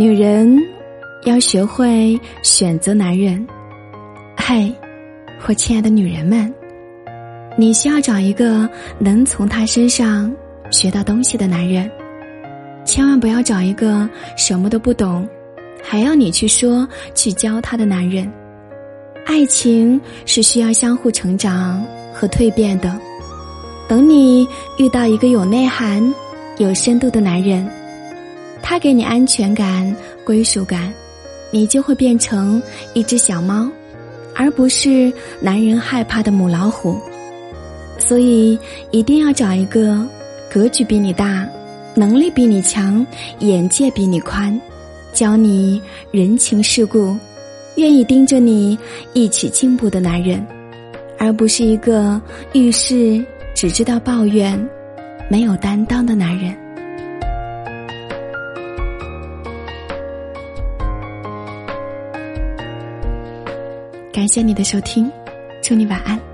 女人要学会选择男人。嘿，我亲爱的女人们，你需要找一个能从他身上学到东西的男人，千万不要找一个什么都不懂，还要你去说去教他的男人。爱情是需要相互成长和蜕变的。等你遇到一个有内涵、有深度的男人，他给你安全感、归属感，你就会变成一只小猫，而不是男人害怕的母老虎。所以，一定要找一个格局比你大、能力比你强、眼界比你宽、教你人情世故、愿意盯着你一起进步的男人，而不是一个遇事。只知道抱怨、没有担当的男人。感谢你的收听，祝你晚安。